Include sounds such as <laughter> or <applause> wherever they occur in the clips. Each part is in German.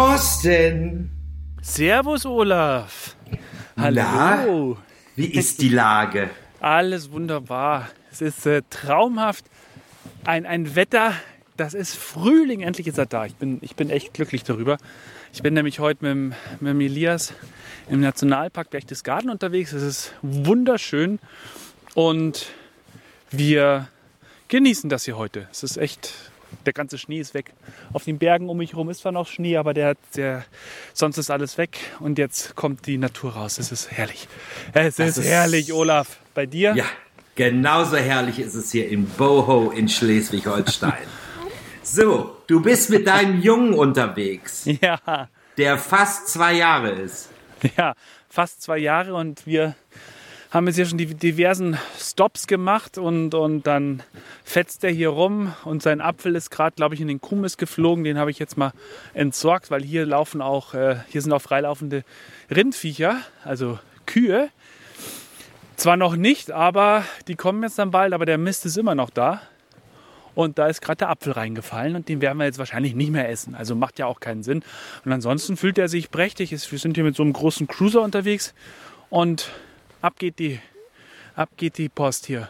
Thorsten. Servus Olaf. Hallo. Na, wie ist die Lage? Alles wunderbar. Es ist äh, traumhaft. Ein, ein Wetter, das ist Frühling. Endlich ist er da. Ich bin, ich bin echt glücklich darüber. Ich bin nämlich heute mit, dem- mit dem Elias im Nationalpark Berchtesgaden unterwegs. Es ist wunderschön und wir genießen das hier heute. Es ist echt, der ganze Schnee ist weg. Auf den Bergen um mich herum ist zwar noch Schnee, aber der, der, sonst ist alles weg und jetzt kommt die Natur raus. Es ist herrlich. Es ist, ist- herrlich, Olaf. Bei dir? Ja, genauso herrlich ist es hier in Boho in Schleswig-Holstein. <laughs> So, du bist mit deinem Jungen unterwegs, <laughs> Ja, der fast zwei Jahre ist. ja, fast zwei Jahre und wir haben jetzt hier schon die diversen Stops gemacht und, und dann fetzt er hier rum und sein Apfel ist gerade, glaube ich, in den Kumis geflogen. Den habe ich jetzt mal entsorgt, weil hier laufen auch, äh, hier sind auch freilaufende Rindviecher, also Kühe. Zwar noch nicht, aber die kommen jetzt dann bald, aber der Mist ist immer noch da. Und da ist gerade der Apfel reingefallen und den werden wir jetzt wahrscheinlich nicht mehr essen. Also macht ja auch keinen Sinn. Und ansonsten fühlt er sich prächtig. Wir sind hier mit so einem großen Cruiser unterwegs und ab geht die, ab geht die Post hier.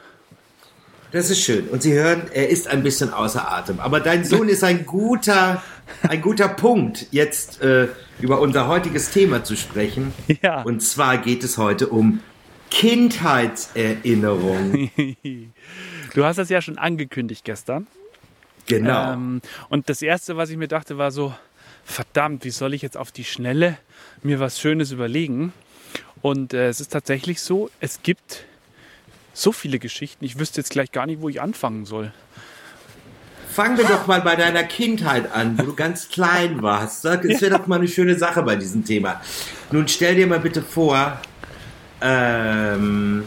Das ist schön. Und Sie hören, er ist ein bisschen außer Atem. Aber dein Sohn ist ein guter, ein guter Punkt, jetzt äh, über unser heutiges Thema zu sprechen. Ja. Und zwar geht es heute um Kindheitserinnerungen. <laughs> Du hast das ja schon angekündigt gestern. Genau. Ähm, und das Erste, was ich mir dachte, war so, verdammt, wie soll ich jetzt auf die Schnelle mir was Schönes überlegen? Und äh, es ist tatsächlich so, es gibt so viele Geschichten. Ich wüsste jetzt gleich gar nicht, wo ich anfangen soll. Fangen wir doch mal bei deiner Kindheit an, wo du ganz klein warst. Es wäre doch mal eine schöne Sache bei diesem Thema. Nun stell dir mal bitte vor, ähm,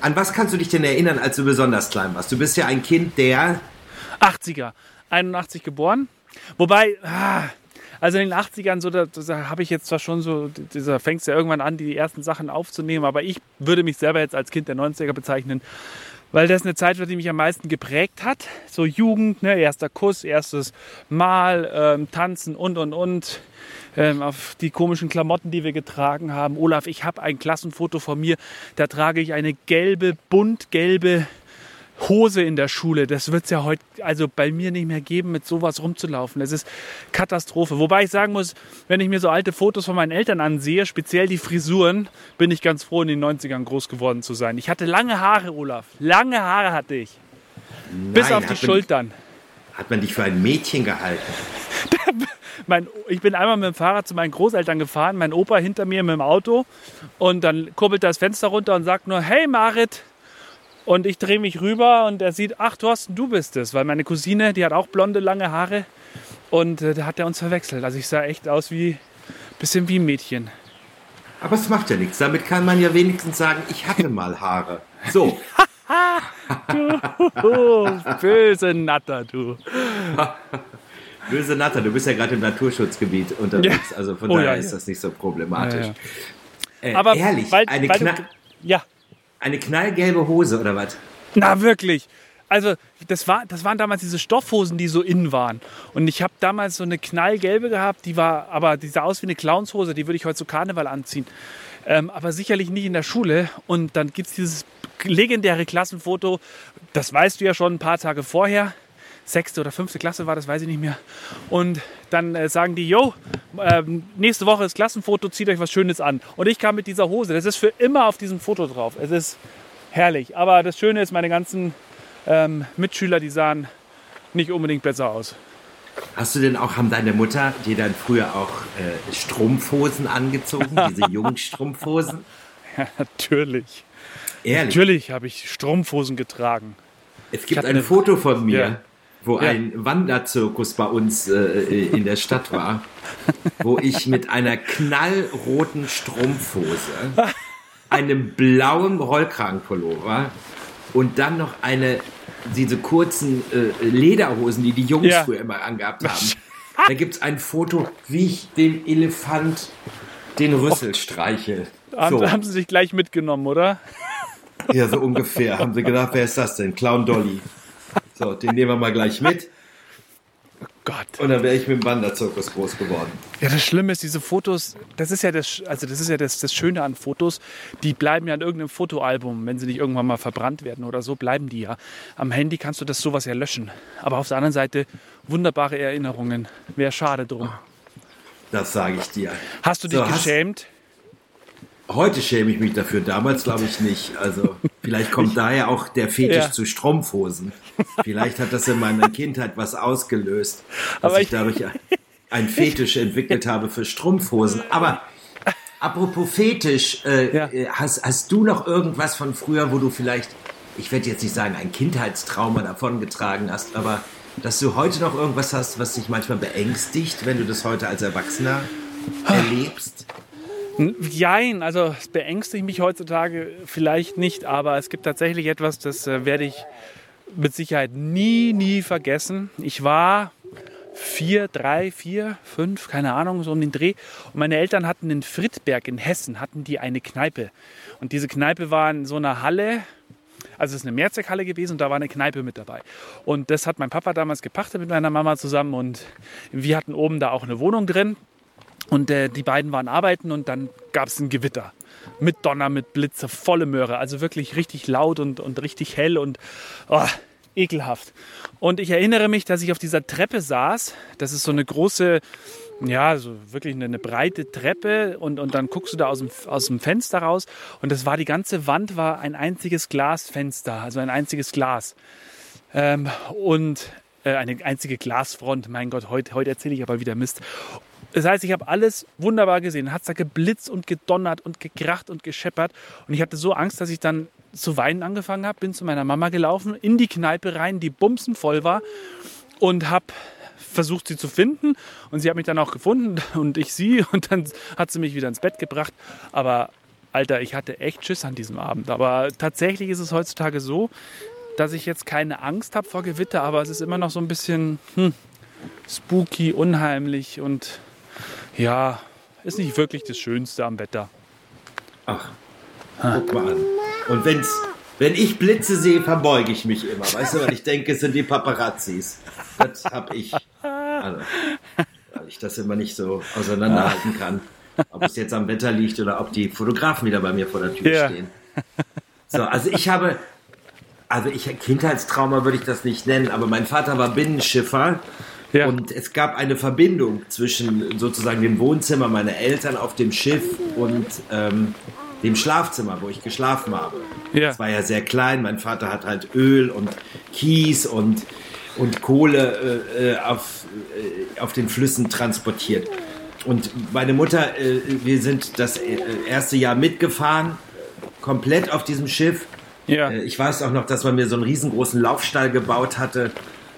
an was kannst du dich denn erinnern, als du besonders klein warst? Du bist ja ein Kind, der 80er, 81 geboren. Wobei, ah, also in den 80ern, so, da, da habe ich jetzt zwar schon so, dieser fängst ja irgendwann an, die ersten Sachen aufzunehmen, aber ich würde mich selber jetzt als Kind der 90er bezeichnen, weil das eine Zeit war, die mich am meisten geprägt hat. So Jugend, ne, erster Kuss, erstes Mal, ähm, Tanzen und und und. Ähm, auf die komischen Klamotten, die wir getragen haben. Olaf, ich habe ein Klassenfoto von mir, da trage ich eine gelbe, buntgelbe Hose in der Schule. Das wird es ja heute also bei mir nicht mehr geben, mit sowas rumzulaufen. Das ist Katastrophe. Wobei ich sagen muss, wenn ich mir so alte Fotos von meinen Eltern ansehe, speziell die Frisuren, bin ich ganz froh, in den 90ern groß geworden zu sein. Ich hatte lange Haare, Olaf. Lange Haare hatte ich. Bis Nein, auf die Schultern. hat man dich für ein Mädchen gehalten. <laughs> Mein, ich bin einmal mit dem Fahrrad zu meinen Großeltern gefahren, mein Opa hinter mir mit dem Auto und dann kurbelt er das Fenster runter und sagt nur, hey Marit. Und ich drehe mich rüber und er sieht, ach Thorsten, du bist es. Weil meine Cousine, die hat auch blonde, lange Haare und äh, da hat er uns verwechselt. Also ich sah echt aus wie, bisschen wie ein Mädchen. Aber es macht ja nichts. Damit kann man ja wenigstens sagen, ich hatte mal Haare. So, <laughs> Oh, böse Natter, du. <laughs> böse Natter, du bist ja gerade im Naturschutzgebiet unterwegs. Also von Oh, daher ja, ist ja. das nicht so problematisch. Äh, Aber ehrlich, weil, eine, du, ja, eine knallgelbe Hose oder was? Na wirklich. Also das, war, das waren damals diese Stoffhosen, die so innen waren. Und ich habe damals so eine knallgelbe gehabt, die war, aber die sah aus wie eine Clownshose, die würde ich heute zu Karneval anziehen. Ähm, aber sicherlich nicht in der Schule. Und dann gibt es dieses legendäre Klassenfoto, das weißt du ja schon ein paar Tage vorher. Sechste oder fünfte Klasse war das, weiß ich nicht mehr. Und dann äh, sagen die, yo, ähm, nächste Woche ist Klassenfoto, zieht euch was Schönes an. Und ich kam mit dieser Hose. Das ist für immer auf diesem Foto drauf. Es ist herrlich. Aber das Schöne ist, meine ganzen ähm, Mitschüler, die sahen nicht unbedingt besser aus. Hast du denn auch, haben deine Mutter dir dann früher auch äh, Strumpfhosen angezogen, diese <laughs> jungen Strumpfhosen? Ja, natürlich. Ehrlich, Natürlich habe ich Strumpfhosen getragen. es gibt ein eine- Foto von mir, Ja. Wo Ja. ein Wanderzirkus bei uns äh, in der Stadt war, <laughs> wo ich mit einer knallroten Strumpfhose, einem blauen Rollkragenpullover und dann noch eine diese kurzen äh, Lederhosen, die die Jungs Ja. früher immer angehabt <laughs> haben. Da gibt es ein Foto, wie ich dem Elefant den Rüssel streiche. Haben, So. haben sie sich gleich mitgenommen, oder? Ja, so ungefähr. Haben sie gedacht, wer ist das denn? Clown Dolly. So, den nehmen wir mal gleich mit. Gott. Und dann wäre ich mit dem Wanderzirkus groß geworden. Ja, das Schlimme ist, diese Fotos, das ist ja das, also das ist ja das, das Schöne an Fotos, die bleiben ja in irgendeinem Fotoalbum, wenn sie nicht irgendwann mal verbrannt werden oder so, bleiben die ja. Am Handy kannst du das sowas ja löschen. Aber auf der anderen Seite wunderbare Erinnerungen. Wäre schade drum. Das sage ich dir. Hast du dich So, geschämt? Heute schäme ich mich dafür, damals glaube ich nicht. Also vielleicht kommt daher auch der Fetisch Ja. zu Strumpfhosen. Vielleicht hat das in meiner Kindheit was ausgelöst, dass Aber ich ich- dadurch ein Fetisch entwickelt habe für Strumpfhosen. Aber apropos Fetisch, äh, Ja. äh, hast, hast du noch irgendwas von früher, wo du vielleicht, ich werde jetzt nicht sagen, ein Kindheitstrauma davongetragen hast, aber dass du heute noch irgendwas hast, was dich manchmal beängstigt, wenn du das heute als Erwachsener erlebst? Jein, also es beängstigt mich heutzutage vielleicht nicht, aber es gibt tatsächlich etwas, das äh, werde ich mit Sicherheit nie, nie vergessen. Ich war vier, drei, vier, fünf, keine Ahnung, so um den Dreh. Und meine Eltern hatten in Friedberg in Hessen, hatten die eine Kneipe. Und diese Kneipe war in so einer Halle, also es ist eine Mehrzweckhalle gewesen und da war eine Kneipe mit dabei. Und das hat mein Papa damals gepachtet mit meiner Mama zusammen und wir hatten oben da auch eine Wohnung drin. Und äh, die beiden waren arbeiten und dann gab es ein Gewitter. Mit Donner, mit Blitze, volle Möhre. Also wirklich richtig laut und, und richtig hell und oh, ekelhaft. Und ich erinnere mich, dass ich auf dieser Treppe saß. Das ist so eine große, ja, so wirklich eine, eine breite Treppe. Und, und dann guckst du da aus dem, aus dem Fenster raus. Und das war die ganze Wand war ein einziges Glasfenster, also ein einziges Glas. Ähm, und äh, eine einzige Glasfront. Mein Gott, heute, heute erzähle ich aber wieder Mist. Das heißt, ich habe alles wunderbar gesehen. Hat da geblitzt und gedonnert und gekracht und gescheppert. Und ich hatte so Angst, dass ich dann zu weinen angefangen habe. Bin zu meiner Mama gelaufen, in die Kneipe rein, die bumsen voll war. Und habe versucht, sie zu finden. Und sie hat mich dann auch gefunden <laughs> und ich sie. Und dann hat sie mich wieder ins Bett gebracht. Aber Alter, ich hatte echt Schiss an diesem Abend. Aber tatsächlich ist es heutzutage so, dass ich jetzt keine Angst habe vor Gewitter, aber es ist immer noch so ein bisschen hm, spooky, unheimlich und ja, ist nicht wirklich das Schönste am Wetter. Ach, guck mal an. Und wenn's, wenn ich Blitze sehe, verbeuge ich mich immer. Weißt du, weil ich denke, es sind die Paparazzis. Das hab ich. Also, weil ich das immer nicht so auseinanderhalten kann. Ob es jetzt am Wetter liegt oder ob die Fotografen wieder bei mir vor der Tür Ja. stehen. So, also ich habe, also ich, Kindheitstrauma würde ich das nicht nennen, aber mein Vater war Binnenschiffer. Ja. Und es gab eine Verbindung zwischen sozusagen dem Wohnzimmer meiner Eltern auf dem Schiff und ähm, dem Schlafzimmer, wo ich geschlafen habe. Ja. Es war ja sehr klein. Mein Vater hat halt Öl und Kies und, und Kohle äh, äh, auf, äh, auf den Flüssen transportiert. Und meine Mutter, äh, wir sind das äh, erste Jahr mitgefahren, komplett auf diesem Schiff. Ja. Äh, Ich weiß auch noch, dass man mir so einen riesengroßen Laufstall gebaut hatte,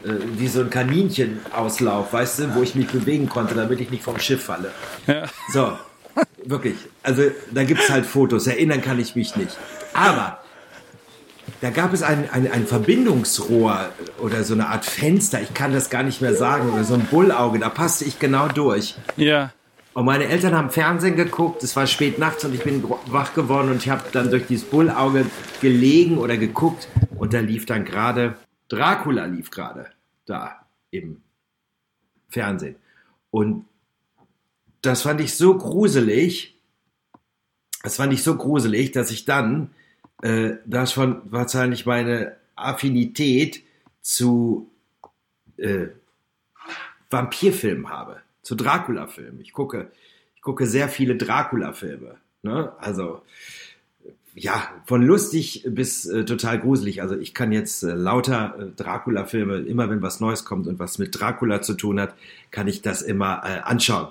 wie so ein Kaninchenauslauf, weißt du, wo ich mich bewegen konnte, damit ich nicht vom Schiff falle. Ja. So, wirklich. Also da gibt es halt Fotos, erinnern kann ich mich nicht. Aber da gab es ein, ein, ein Verbindungsrohr oder so eine Art Fenster, ich kann das gar nicht mehr sagen, oder so ein Bullauge, da passte ich genau durch. Ja. Und meine Eltern haben Fernsehen geguckt, es war spät nachts und ich bin wach geworden und ich habe dann durch dieses Bullauge gelegen oder geguckt und da lief dann gerade, Dracula lief gerade da im Fernsehen. Und das fand ich so gruselig, das fand ich so gruselig, dass ich dann, äh, das schon wahrscheinlich meine Affinität zu äh, Vampirfilmen habe, zu Dracula-Filmen. Ich gucke, ich gucke sehr viele Dracula-Filme. Ne? Also ja, von lustig bis äh, total gruselig. Also ich kann jetzt äh, lauter äh, Dracula-Filme, immer wenn was Neues kommt und was mit Dracula zu tun hat, kann ich das immer äh, anschauen.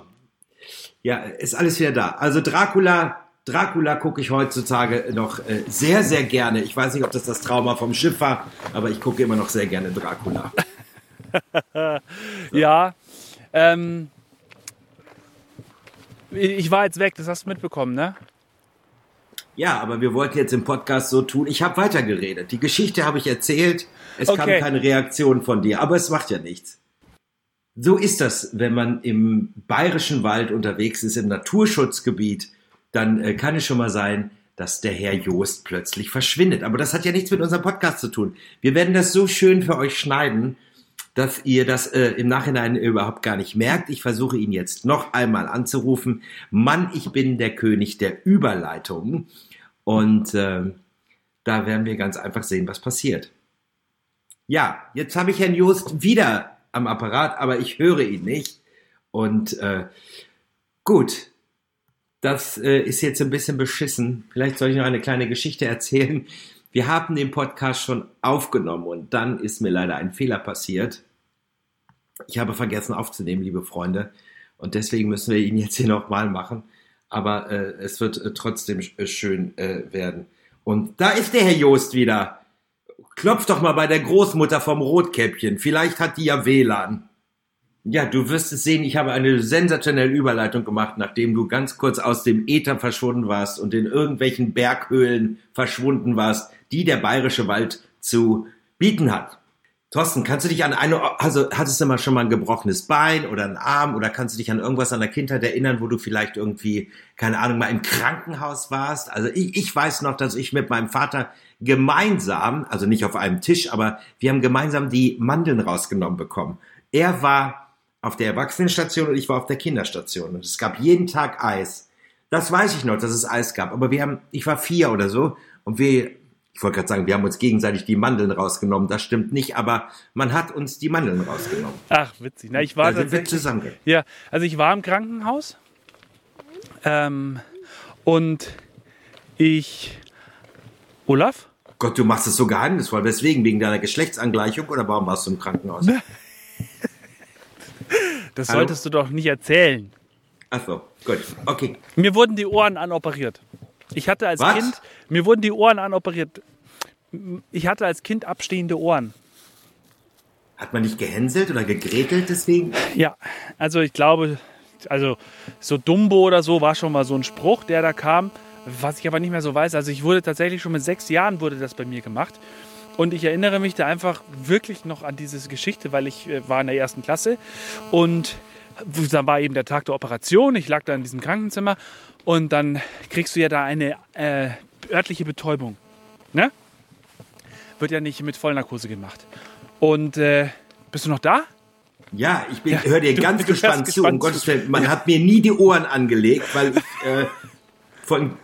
Ja, ist alles wieder da. Also Dracula, Dracula gucke ich heutzutage noch äh, sehr, sehr gerne. Ich weiß nicht, ob das das Trauma vom Schiff war, aber ich gucke immer noch sehr gerne Dracula. <laughs> Ja. Ähm, ich war jetzt weg, das hast du mitbekommen, ne? Ja, aber wir wollten jetzt im Podcast so tun. Ich habe weitergeredet. Die Geschichte habe ich erzählt. Es kam Okay. keine Reaktion von dir, aber es macht ja nichts. So ist das, wenn man im bayerischen Wald unterwegs ist, im Naturschutzgebiet, dann äh, kann es schon mal sein, dass der Herr Joost plötzlich verschwindet. Aber das hat ja nichts mit unserem Podcast zu tun. Wir werden das so schön für euch schneiden, dass ihr das äh, im Nachhinein überhaupt gar nicht merkt. Ich versuche ihn jetzt noch einmal anzurufen. Mann, ich bin der König der Überleitungen. Und äh, da werden wir ganz einfach sehen, was passiert. Ja, jetzt habe ich Herrn Just wieder am Apparat, aber ich höre ihn nicht. Und äh, gut, das äh, ist jetzt ein bisschen beschissen. Vielleicht soll ich noch eine kleine Geschichte erzählen. Wir haben den Podcast schon aufgenommen und dann ist mir leider ein Fehler passiert. Ich habe vergessen aufzunehmen, liebe Freunde. Und deswegen müssen wir ihn jetzt hier nochmal machen. Aber äh, es wird äh, trotzdem äh, schön äh, werden. Und da ist der Herr Joost wieder. Klopf doch mal bei der Großmutter vom Rotkäppchen. Vielleicht hat die ja WLAN. Ja, du wirst es sehen, ich habe eine sensationelle Überleitung gemacht, nachdem du ganz kurz aus dem Äther verschwunden warst und in irgendwelchen Berghöhlen verschwunden warst, die der bayerische Wald zu bieten hat. Thorsten, kannst du dich an eine, also hattest du mal schon mal ein gebrochenes Bein oder einen Arm oder kannst du dich an irgendwas an der Kindheit erinnern, wo du vielleicht irgendwie, keine Ahnung, mal im Krankenhaus warst? Also ich, ich weiß noch, dass ich mit meinem Vater gemeinsam, also nicht auf einem Tisch, aber wir haben gemeinsam die Mandeln rausgenommen bekommen. Er war auf der Erwachsenenstation und ich war auf der Kinderstation und es gab jeden Tag Eis. Das weiß ich noch, dass es Eis gab, aber wir haben, ich war vier oder so und wir ich wollte gerade sagen, wir haben uns gegenseitig die Mandeln rausgenommen. Das stimmt nicht, aber man hat uns die Mandeln rausgenommen. Ach, witzig. Na, ich war da sind wir zusammen. Ja, also ich war im Krankenhaus ähm, und ich. Olaf? Gott, du machst es so geheimnisvoll. Weswegen? Wegen deiner Geschlechtsangleichung oder warum warst du im Krankenhaus? <laughs> das Hallo? solltest du doch nicht erzählen. Ach so, gut, okay. Mir wurden die Ohren anoperiert. Ich hatte als Was? Kind, mir wurden die Ohren anoperiert. Ich hatte als Kind abstehende Ohren. Hat man nicht gehänselt oder gegrätelt deswegen? Ja, also ich glaube, also so Dumbo oder so war schon mal so ein Spruch, der da kam, was ich aber nicht mehr so weiß. Also ich wurde tatsächlich schon mit sechs Jahren wurde das bei mir gemacht. Und ich erinnere mich da einfach wirklich noch an diese Geschichte, weil ich äh, war in der ersten Klasse und dann war eben der Tag der Operation. Ich lag da in diesem Krankenzimmer und dann kriegst du ja da eine äh, örtliche Betäubung. Ne? Wird ja nicht mit Vollnarkose gemacht. Und äh, bist du noch da? Ja, ich bin, ja, höre dir du, ganz du gespannt zu. Gespannt um Gottes Willen, man hat mir nie die Ohren angelegt, weil ich äh, von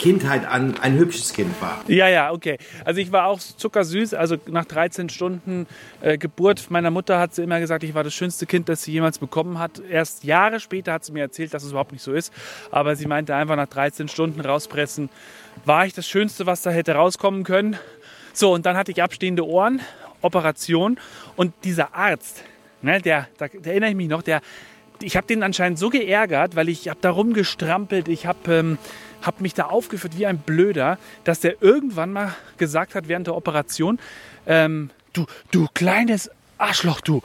Kindheit an ein hübsches Kind war. Ja, ja, okay. Also ich war auch zuckersüß. Also nach 13 Stunden äh, Geburt meiner Mutter hat sie immer gesagt, ich war das schönste Kind, das sie jemals bekommen hat. Erst Jahre später hat sie mir erzählt, dass es überhaupt nicht so ist. Aber sie meinte einfach nach 13 Stunden rauspressen, war ich das Schönste, was da hätte rauskommen können. So, und dann hatte ich abstehende Ohren, Operation. Und dieser Arzt, ne, der, da, da erinnere ich mich noch, der, ich habe den anscheinend so geärgert, weil ich habe da rumgestrampelt, ich habe ähm, hab mich da aufgeführt wie ein Blöder, dass der irgendwann mal gesagt hat während der Operation, ähm, du, du kleines Arschloch, du.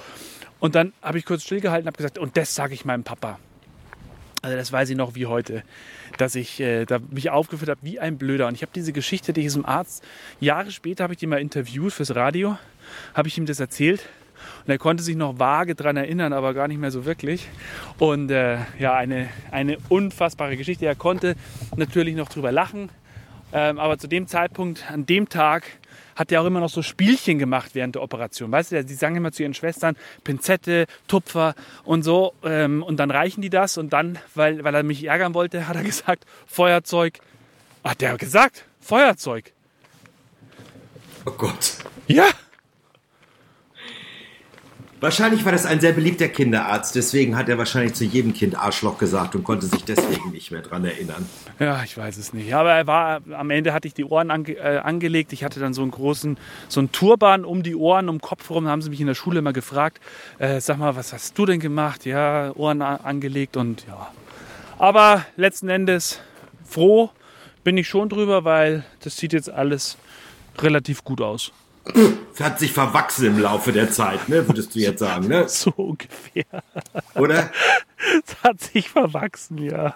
Und dann habe ich kurz stillgehalten und habe gesagt, und das sage ich meinem Papa. Also das weiß ich noch wie heute, dass ich äh, da mich aufgeführt habe wie ein Blöder. Und ich habe diese Geschichte diesem Arzt, Jahre später habe ich ihn mal interviewt fürs Radio, habe ich ihm das erzählt. Und er konnte sich noch vage daran erinnern, aber gar nicht mehr so wirklich. Und äh, ja, eine, eine unfassbare Geschichte. Er konnte natürlich noch drüber lachen. Ähm, aber zu dem Zeitpunkt, an dem Tag, hat er auch immer noch so Spielchen gemacht während der Operation. Weißt du, sie sagen immer zu ihren Schwestern Pinzette, Tupfer und so. Ähm, und dann reichen die das. Und dann, weil, weil er mich ärgern wollte, hat er gesagt, Feuerzeug. Hat der gesagt, Feuerzeug. Oh Gott. Ja. Wahrscheinlich war das ein sehr beliebter Kinderarzt, deswegen hat er wahrscheinlich zu jedem Kind Arschloch gesagt und konnte sich deswegen nicht mehr dran erinnern. Ja, ich weiß es nicht. Aber er war, am Ende hatte ich die Ohren ange, äh, angelegt. Ich hatte dann so einen großen, so einen Turban um die Ohren, um den Kopf herum. Haben sie mich in der Schule immer gefragt, äh, sag mal, was hast du denn gemacht? Ja, Ohren angelegt und ja. Aber letzten Endes froh bin ich schon drüber, weil das sieht jetzt alles relativ gut aus hat sich verwachsen im Laufe der Zeit, ne, würdest du jetzt sagen, ne? So ungefähr. Oder? Es hat sich verwachsen, ja.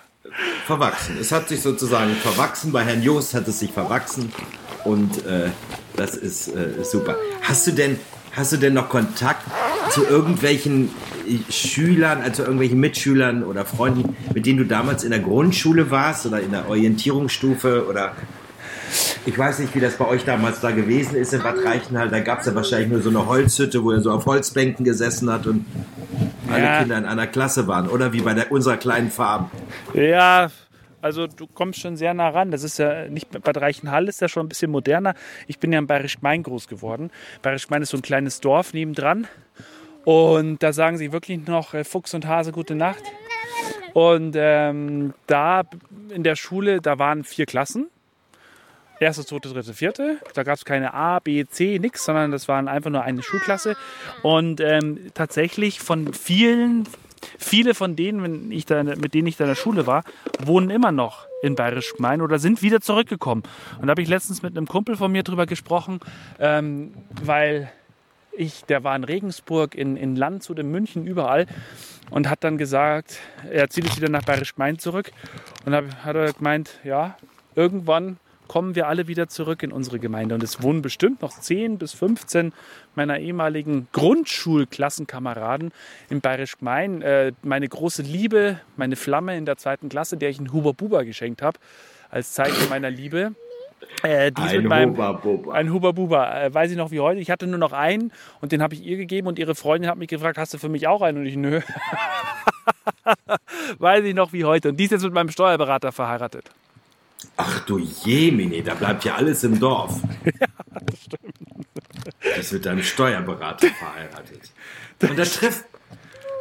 Verwachsen. Es hat sich sozusagen verwachsen. Bei Herrn Joost hat es sich verwachsen. Und äh, das ist äh, super. Hast du denn, hast du denn noch Kontakt zu irgendwelchen äh, Schülern, also irgendwelchen Mitschülern oder Freunden, mit denen du damals in der Grundschule warst oder in der Orientierungsstufe oder Ich weiß nicht, wie das bei euch damals da gewesen ist in Bad Reichenhall. Da gab es ja wahrscheinlich nur so eine Holzhütte, wo er so auf Holzbänken gesessen hat und alle Ja. Kinder in einer Klasse waren. Oder wie bei der, unserer kleinen Farm. Ja, also du kommst schon sehr nah ran. Das ist ja nicht Bad Reichenhall ist ja schon ein bisschen moderner. Ich bin ja in Bayerisch Main groß geworden. Bayerisch Main ist so ein kleines Dorf nebendran. Und da sagen sie wirklich noch äh, Fuchs und Hase gute Nacht. Und ähm, da in der Schule, da waren vier Klassen. Erste, zweite, dritte, vierte. Da gab es keine A, B, C, nix, sondern das waren einfach nur eine Schulklasse. Und ähm, tatsächlich von vielen, viele von denen, wenn ich da, mit denen ich da in der Schule war, wohnen immer noch in Bayerisch Gmein oder sind wieder zurückgekommen. Und da habe ich letztens mit einem Kumpel von mir drüber gesprochen, ähm, weil ich, der war in Regensburg, in, in Landshut, in München, überall und hat dann gesagt, er zieht jetzt wieder nach Bayerisch Gmein zurück und hab, hat er gemeint, ja, irgendwann kommen wir alle wieder zurück in unsere Gemeinde und es wohnen bestimmt noch 10 bis 15 meiner ehemaligen Grundschulklassenkameraden in Bayerisch Gmein. Äh, meine große Liebe, meine Flamme in der zweiten Klasse, der ich einen Huber Buber geschenkt habe, als Zeichen meiner Liebe. Äh, mit meinem, Huba-Buba. ein Huber Buber, äh, weiß ich noch wie heute. Ich hatte nur noch einen und den habe ich ihr gegeben und ihre Freundin hat mich gefragt, hast du für mich auch einen? Und ich, nö. <laughs> weiß ich noch wie heute. Und die ist jetzt mit meinem Steuerberater verheiratet. Ach du Jemine, da bleibt ja alles im Dorf. <laughs> Das stimmt. Das ist mit deinem Steuerberater verheiratet. Und da trifft,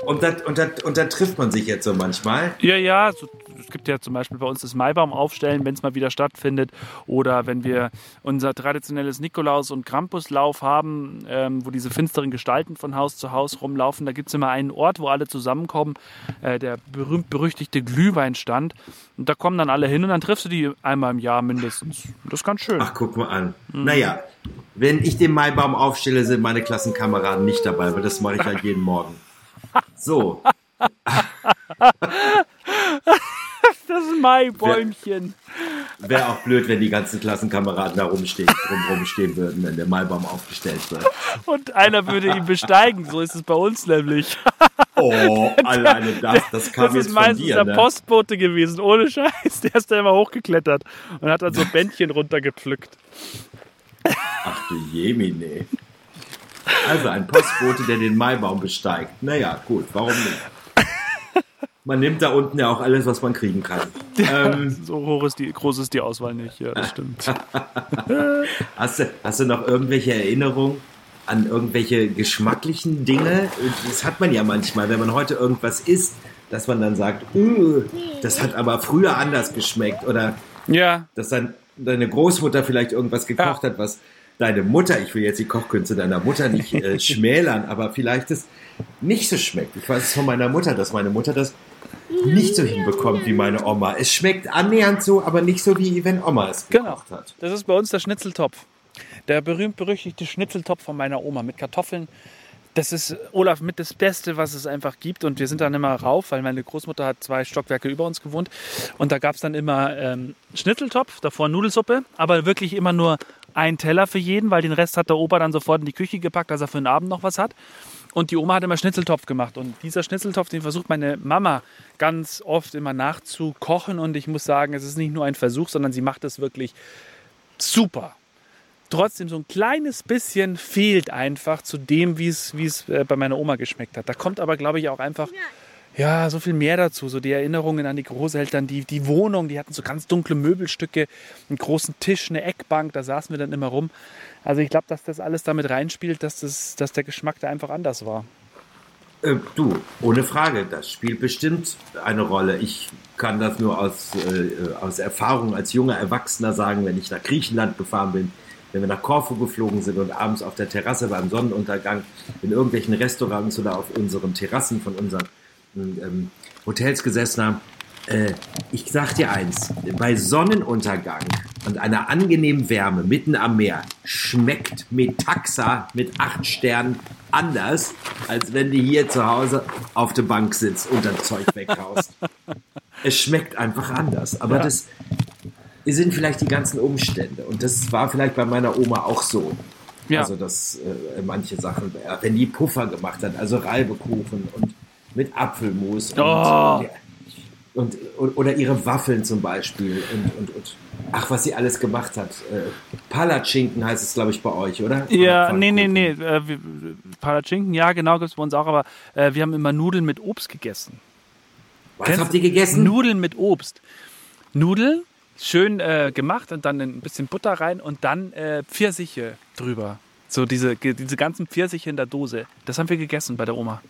und da, und, da, und da trifft man sich jetzt so manchmal. Ja, ja, so, es gibt ja zum Beispiel bei uns das Maibaum aufstellen, wenn es mal wieder stattfindet. Oder wenn wir unser traditionelles Nikolaus- und Krampuslauf haben, ähm, wo diese finsteren Gestalten von Haus zu Haus rumlaufen. Da gibt es immer einen Ort, wo alle zusammenkommen, äh, der berühmt-berüchtigte Glühweinstand. Und da kommen dann alle hin und dann triffst du die einmal im Jahr mindestens. Das ist ganz schön. Ach, guck mal an. Naja, wenn ich den Maibaum aufstelle, sind meine Klassenkameraden nicht dabei, weil das mache ich halt <laughs> jeden Morgen. So, <laughs> Maibäumchen. wäre auch blöd, wenn die ganzen Klassenkameraden da rumstehen, drumherum stehen würden, wenn der Maibaum aufgestellt wird. Und einer würde ihn besteigen. So ist es bei uns nämlich. Oh, <laughs> alleine das, das kam Das jetzt ist von meistens dir, der ne? Postbote gewesen, ohne Scheiß. Der ist da immer hochgeklettert und hat dann so <laughs> Bändchen runtergepflückt. Ach du Jemine. Also ein Postbote, der den Maibaum besteigt. Naja, gut, warum nicht? Man nimmt da unten ja auch alles, was man kriegen kann. <laughs> Ähm, So hoch ist die, groß ist die Auswahl nicht. Ja, das stimmt. <laughs> hast, du, hast du noch irgendwelche Erinnerungen an irgendwelche geschmacklichen Dinge? Das hat man ja manchmal, wenn man heute irgendwas isst, dass man dann sagt, "Uh, das hat aber früher anders geschmeckt. Oder Ja, dass dann deine Großmutter vielleicht irgendwas gekocht hat, was deine Mutter, ich will jetzt die Kochkünste deiner Mutter nicht äh, <laughs> schmälern, aber vielleicht es nicht so schmeckt. Ich weiß es von meiner Mutter, dass meine Mutter das nicht so hinbekommt wie meine Oma. Es schmeckt annähernd so, aber nicht so wie wenn Oma es genau. gekocht hat. Das ist bei uns der Schnitzeltopf. Der berühmt-berüchtigte Schnitzeltopf von meiner Oma mit Kartoffeln. Das ist, Olaf, mit das Beste, was es einfach gibt. Und wir sind dann immer rauf, weil meine Großmutter hat zwei Stockwerke über uns gewohnt. Und da gab es dann immer ähm, Schnitzeltopf, davor Nudelsuppe, aber wirklich immer nur ein Teller für jeden, weil den Rest hat der Opa dann sofort in die Küche gepackt, dass er für den Abend noch was hat. Und die Oma hat immer Schnitzeltopf gemacht. Und dieser Schnitzeltopf, den versucht meine Mama ganz oft immer nachzukochen. Und ich muss sagen, es ist nicht nur ein Versuch, sondern sie macht es wirklich super. Trotzdem so ein kleines bisschen fehlt einfach zu dem, wie es, äh, bei meiner Oma geschmeckt hat. Da kommt aber, glaube ich, auch einfach ja, so viel mehr dazu. So die Erinnerungen an die Großeltern, die, die Wohnung, die hatten so ganz dunkle Möbelstücke, einen großen Tisch, eine Eckbank, da saßen wir dann immer rum. Also ich glaube, dass das alles damit reinspielt, dass, das, dass der Geschmack da einfach anders war. Äh, du, ohne Frage, das spielt bestimmt eine Rolle. Ich kann das nur aus, äh, aus Erfahrung als junger Erwachsener sagen, wenn ich nach Griechenland gefahren bin, wenn wir nach Korfu geflogen sind und abends auf der Terrasse beim Sonnenuntergang in irgendwelchen Restaurants oder auf unseren Terrassen von unseren ähm, Hotels gesessen haben. Äh, ich sag dir eins, bei Sonnenuntergang und einer angenehmen Wärme mitten am Meer schmeckt Metaxa mit acht Sternen anders, als wenn du hier zu Hause auf der Bank sitzt und das Zeug weghaust. <laughs> es schmeckt einfach anders. Aber Ja. das sind vielleicht die ganzen Umstände. Und das war vielleicht bei meiner Oma auch so. Ja. Also, dass äh, manche Sachen, wenn die Puffer gemacht hat, also Reibekuchen und mit Apfelmus. Und, Oh. ja, und, oder ihre Waffeln zum Beispiel und, und, und ach, was sie alles gemacht hat. Äh, Palatschinken heißt es, glaube ich, bei euch, oder? Ja, nee, nee, nee. Äh, Palatschinken, ja, genau, gibt es bei uns auch, aber äh, wir haben immer Nudeln mit Obst gegessen. Was Kennst habt ihr gegessen? Nudeln mit Obst. Nudeln, schön äh, gemacht und dann ein bisschen Butter rein und dann äh, Pfirsiche drüber. So diese, diese ganzen Pfirsiche in der Dose. Das haben wir gegessen bei der Oma.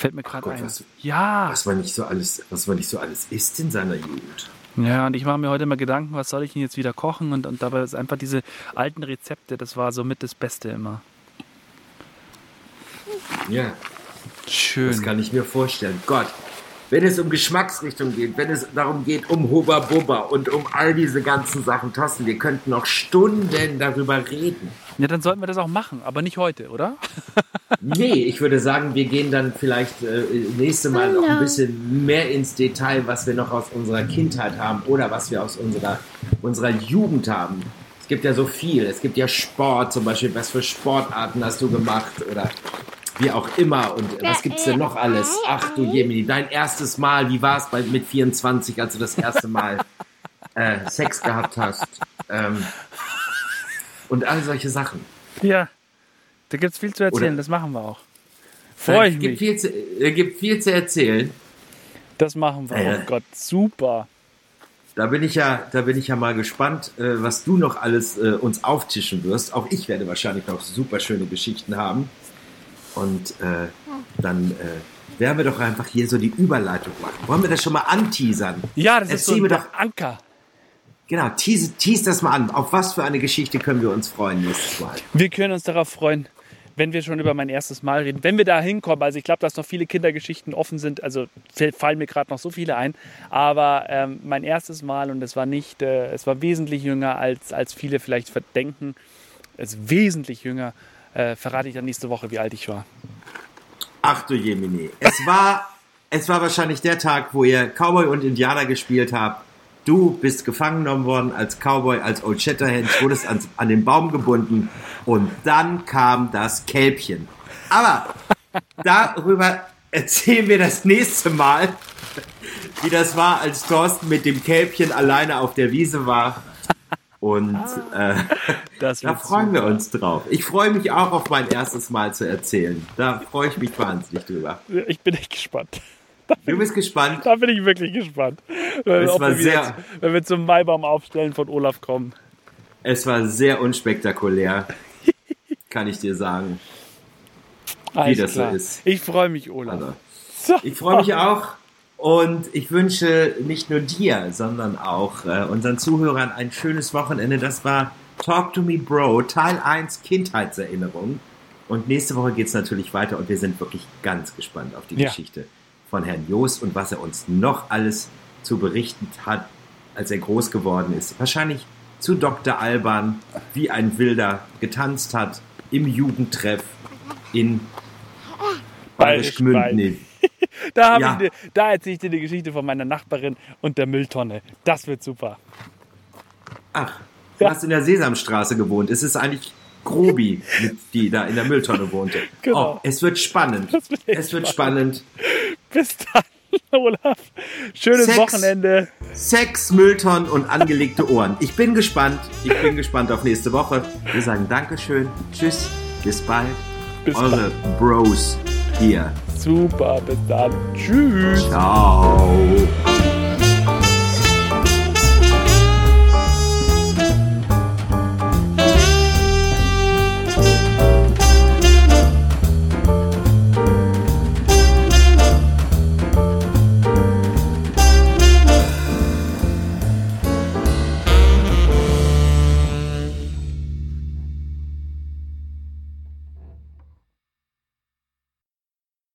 Fällt mir gerade ein. Was, ja. Was man nicht so alles, was man nicht so alles isst in seiner Jugend. Ja, und ich mache mir heute mal Gedanken, was soll ich denn jetzt wieder kochen? Und, und dabei ist einfach diese alten Rezepte, das war somit das Beste immer. Ja. Schön. Das kann ich mir vorstellen. Gott, wenn es um Geschmacksrichtung geht, wenn es darum geht, um Hubba Bubba und um all diese ganzen Sachen, Thorsten, wir könnten noch Stunden darüber reden. Ja, dann sollten wir das auch machen, aber nicht heute, oder? <laughs> nee, ich würde sagen, wir gehen dann vielleicht äh, nächste Mal noch ein bisschen mehr ins Detail, was wir noch aus unserer Kindheit haben oder was wir aus unserer, unserer Jugend haben. Es gibt ja so viel. Es gibt ja Sport zum Beispiel. Was für Sportarten hast du gemacht? Oder wie auch immer. Und was gibt's denn noch alles? Ach du Jemini, dein erstes Mal, wie war es mit 24, als du das erste Mal <laughs> äh, Sex gehabt hast? Ähm, und all solche Sachen. Ja, da gibt's viel zu erzählen, Oder, das machen wir auch. Freue ich mich. Viel zu, es gibt viel zu erzählen. Das machen wir. Äh, oh Gott, super. Da bin ich ja, da bin ich ja mal gespannt, äh, was du noch alles äh, uns auftischen wirst. Auch ich werde wahrscheinlich noch super schöne Geschichten haben. Und äh, dann äh, werden wir doch einfach hier so die Überleitung machen. Wollen wir das schon mal anteasern? Ja, das Erzähl ist so ein doch, Anker. Genau, tease, tease das mal an. Auf was für eine Geschichte können wir uns freuen nächstes Mal? Wir können uns darauf freuen, wenn wir schon über mein erstes Mal reden. Wenn wir da hinkommen, also ich glaube, dass noch viele Kindergeschichten offen sind, also fallen mir gerade noch so viele ein, aber ähm, mein erstes Mal und es war nicht, äh, es war wesentlich jünger, als, als viele vielleicht verdenken. Es ist wesentlich jünger äh, verrate ich dann nächste Woche, wie alt ich war. Ach du Jemini. Es war, es war wahrscheinlich der Tag, wo ihr Cowboy und Indianer gespielt habt. Du bist gefangen genommen worden als Cowboy, als Old Shatterhand, wurdest an, an den Baum gebunden und dann kam das Kälbchen. Aber darüber erzählen wir das nächste Mal, wie das war, als Thorsten mit dem Kälbchen alleine auf der Wiese war und äh, <laughs> da freuen super. wir uns drauf. Ich freue mich auch auf mein erstes Mal zu erzählen. Da freue ich mich wahnsinnig drüber. Ich bin echt gespannt. <laughs> Du bist gespannt? Da bin ich wirklich gespannt. Wenn, es war sehr, jetzt, wenn wir zum Maibaum aufstellen von Olaf kommen. Es war sehr unspektakulär, <laughs> kann ich dir sagen. Alles wie das klar. so ist. Ich freue mich, Olaf. Also, ich freue mich auch. Und ich wünsche nicht nur dir, sondern auch äh, unseren Zuhörern ein schönes Wochenende. Das war Talk to Me Bro, Teil 1 Kindheitserinnerung. Und nächste Woche geht es natürlich weiter und wir sind wirklich ganz gespannt auf die ja. Geschichte von Herrn Jost und was er uns noch alles zu berichten hat, als er groß geworden ist. Wahrscheinlich zu Dr. Alban, wie ein Wilder getanzt hat im Jugendtreff in Bayerisch Gmünden. <laughs> da, ja. ich, da erzähle ich dir die Geschichte von meiner Nachbarin und der Mülltonne. Das wird super. Ach, du ja. hast in der Sesamstraße gewohnt. Es ist eigentlich Grobi, die da in der Mülltonne wohnte. <laughs> Genau. Oh, es wird spannend. Wird es wird spannend. spannend. Bis dann, <laughs> Olaf. Schönes Sex, Wochenende. Sex, Mülltonnen und angelegte Ohren. Ich bin gespannt. Ich bin gespannt auf nächste Woche. Wir sagen Dankeschön. Tschüss. Bis bald. Bis Eure bald. Bros hier. Super, bis dann. Tschüss. Ciao.